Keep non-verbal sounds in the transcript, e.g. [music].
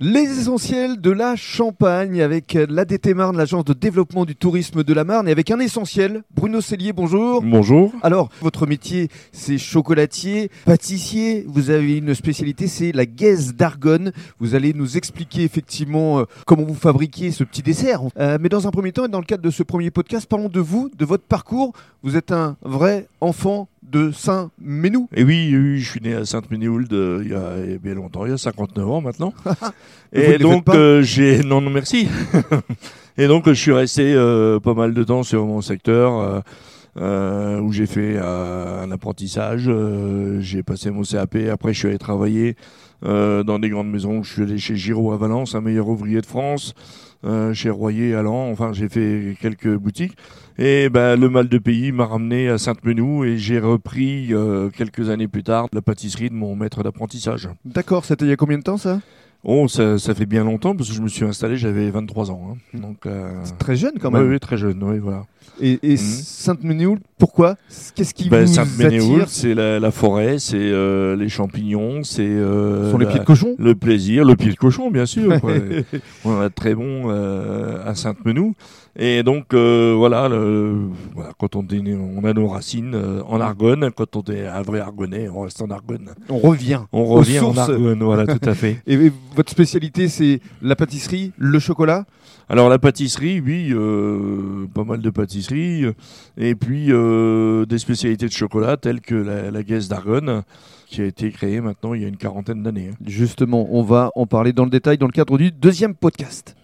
Les essentiels de la Champagne avec l'ADT Marne, l'agence de développement du tourisme de la Marne, et avec un essentiel, Bruno Cellier, bonjour. Bonjour. Alors, votre métier, c'est chocolatier, pâtissier. Vous avez une spécialité, c'est la gaise d'Argonne. Vous allez nous expliquer effectivement euh, comment vous fabriquez ce petit dessert. Euh, mais dans un premier temps, et dans le cadre de ce premier podcast, parlons de vous, de votre parcours. Vous êtes un vrai enfant de Saint-Ménou. Et oui, oui, je suis né à Sainte-Ménéhould euh, il y a bien longtemps, il y a 59 ans maintenant. [laughs] Et donc euh, j'ai non non merci. [laughs] Et donc je suis resté euh, pas mal de temps sur mon secteur euh, où j'ai fait euh, un apprentissage, euh, j'ai passé mon CAP, après je suis allé travailler dans des grandes maisons, je suis allé chez Giraud à Valence, un meilleur ouvrier de France, chez Royer à Lens, enfin j'ai fait quelques boutiques et ben le mal de pays m'a ramené à Sainte-Menou et j'ai repris quelques années plus tard la pâtisserie de mon maître d'apprentissage. D'accord, c'était il y a combien de temps ça? Oh, ça, ça fait bien longtemps parce que je me suis installé, j'avais 23 ans. hein. Donc, euh, Très jeune quand même. oui, très jeune, oui, voilà. Et, et Mhm. Sainte-Ménéhould, pourquoi Qu'est-ce qui Ben, vous Sainte-Ménéhould, attire c'est la, la forêt, c'est euh, les champignons, c'est euh, sont les la- pieds de cochon le plaisir, le pied de cochon, bien sûr. [laughs] quoi. On en a très bon euh, à Sainte-Menou. Et donc, euh, voilà, le- voilà, quand on, est on a nos racines en Argonne, quand on est un vrai Argonnais, on reste en Argonne. On revient. On revient en. Argonne, voilà, tout à fait. [laughs] Et et votre spécialité, c'est la pâtisserie, le chocolat? Alors la pâtisserie, oui, pas mal de pâtisseries, euh, et puis euh, des spécialités de chocolat telles que la, la Guesse d'Argonne, qui a été créée maintenant il y a une quarantaine d'années. hein. Justement, on va en parler dans le détail dans le cadre du deuxième podcast.